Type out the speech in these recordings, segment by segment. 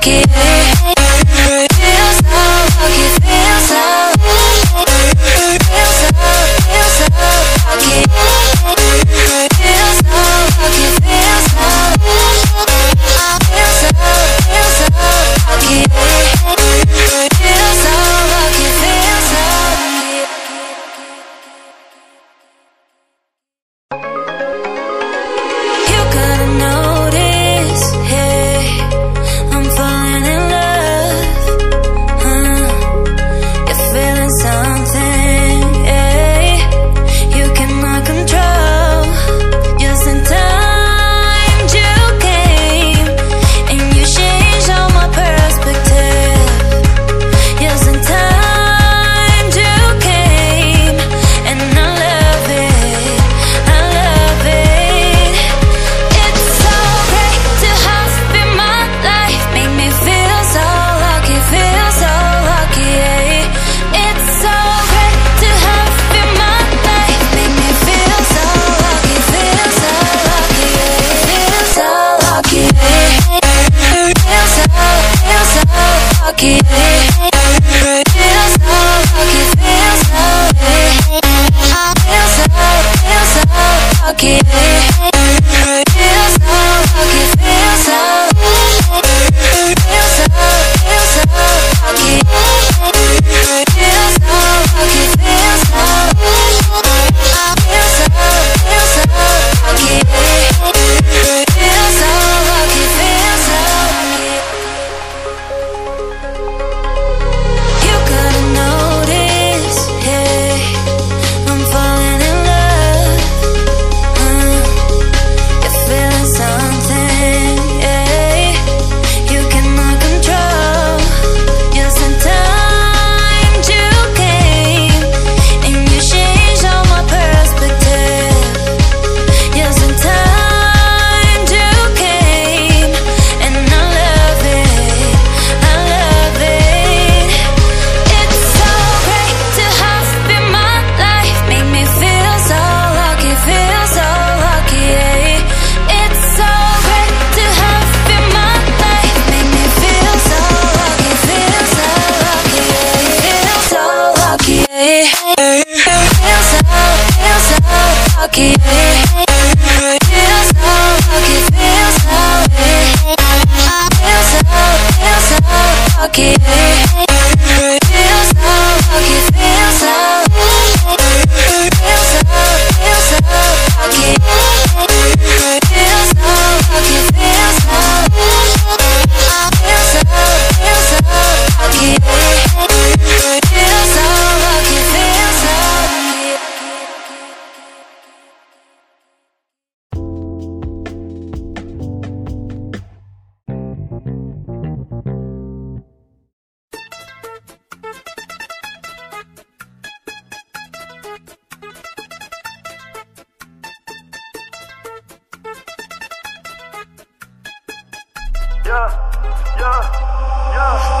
pocket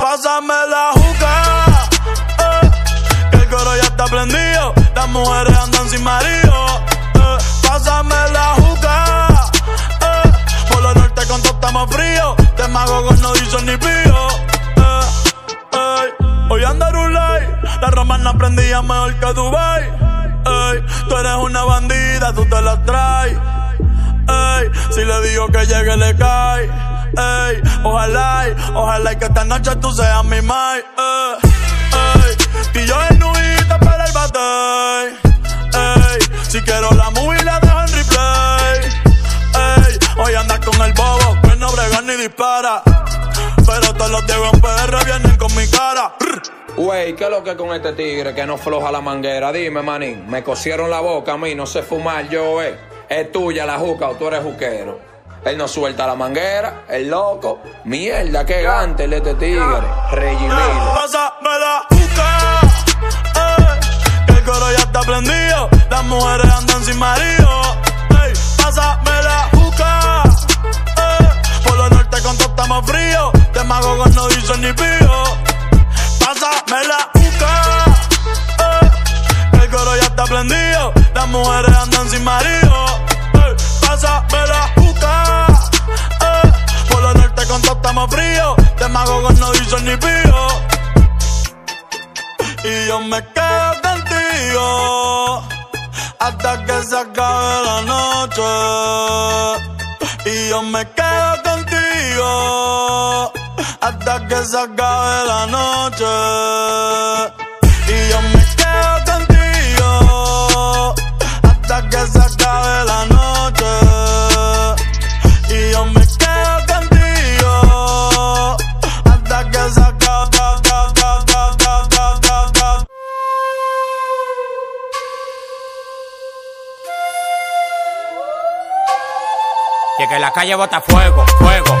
Pásame la juca. eh, que el coro ya está prendido. Las mujeres andan sin marido. pásame la juca. Eh, por lo norte con todo estamos frío. Te mago con no dicen ni pío. Eh. Hoy anda Rulay, la romana prendía mejor que Dubai. Tú eres una bandida, tú te la traes. Si le digo que llegue le cae. Ey, ojalá, ojalá y que esta noche tú seas mi mai. Ey, ey, yo en nubita para el bate. Ey, si quiero la movie la dejo en replay. Ey, hoy andas con el bobo que no brega ni dispara. Pero todos los de en PR vienen con mi cara. Wey, ¿qué es lo que con este tigre que no floja la manguera? Dime, manín, me cosieron la boca a mí, no sé fumar yo, eh. Es tuya la juca o tú eres juquero. Él no suelta la manguera, el loco. Mierda, qué gante el este tigre. Reggie Miller. Pásame la eh, que el coro ya está prendido. Las mujeres andan sin marido. Ey, pásame la eh, por lo norte con todo estamos fríos. Te mago con no dicen ni pío. Pásame la juca. eh, que el coro ya está prendido. Las mujeres andan sin marido. Ey, pásame la eh, por lo norte con todo estamos fríos. Te mago con no dicen ni pío. Y yo me quedo contigo hasta que se acabe la noche. Y yo me quedo contigo hasta que se acabe la noche. Calle bota fuego, fuego,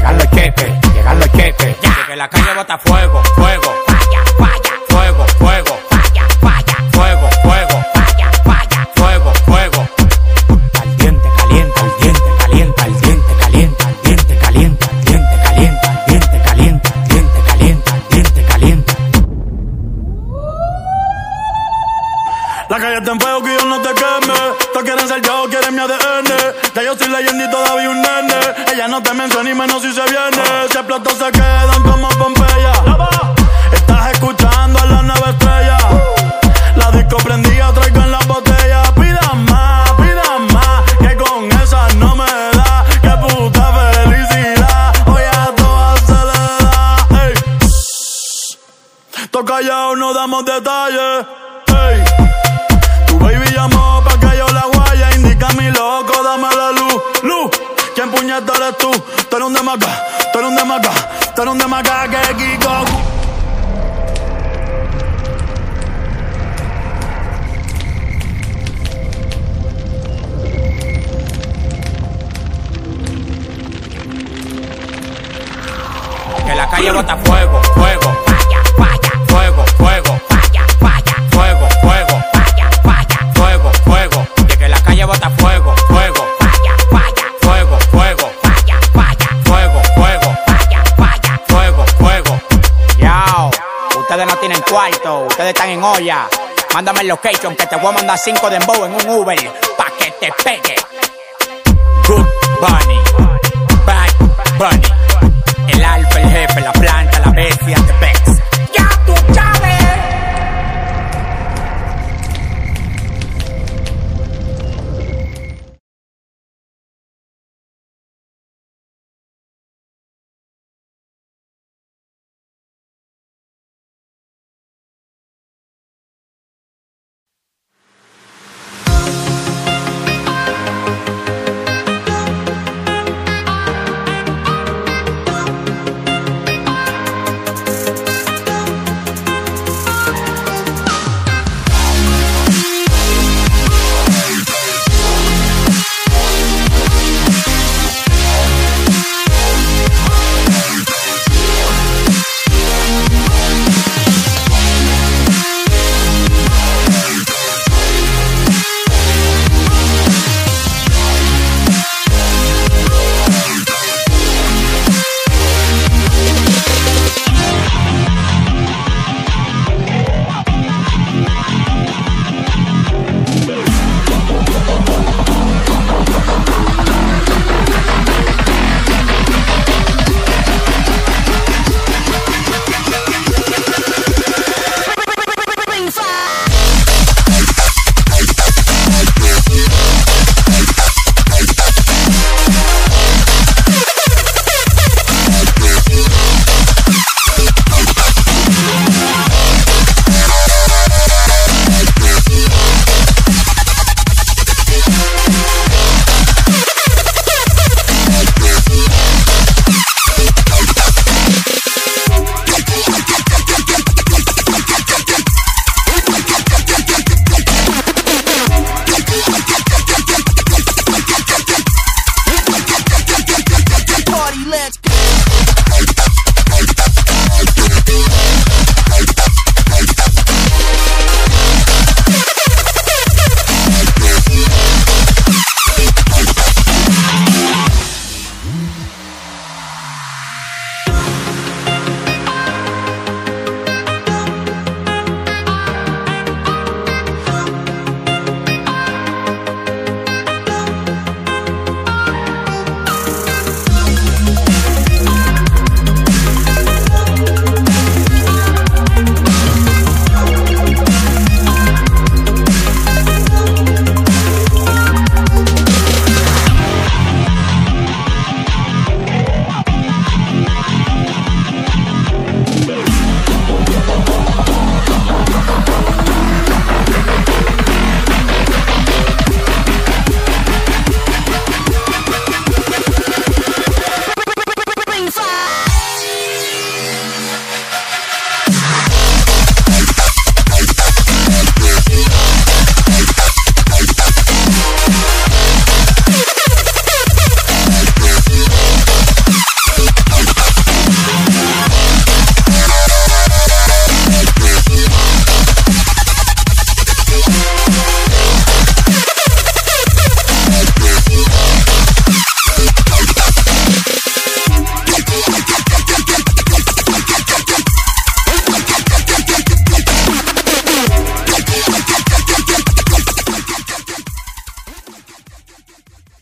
llegan los cheques, llegan los cheques. Ya. Que la calle bota fuego, fuego. Falla, falla. Fuego, fuego. Te menciona y menos si se viene. Si explotó se quedan como Pompeya. Estás escuchando a la nueva estrella. La disco prendida, traigo en las botellas. Pidan más, pidan más. Que con esa no me da. Que puta felicidad. Hoy a todas se le da. Ey. Todos callados, no damos detalles. ¿Quién puñeta eres tú? Tú eres un demaca, tú eres un demaca, tú eres un demaca que Kiko. Que la calle bota fuego, fuego. Falla, falla. Fuego, fuego. Falla, falla. Fuego, fuego. Falla, falla. Fuego, fuego. Mándame el location que te voy a mandar cinco de embow en un Uber pa' que te pegue. Good Bunny, Bad Bunny.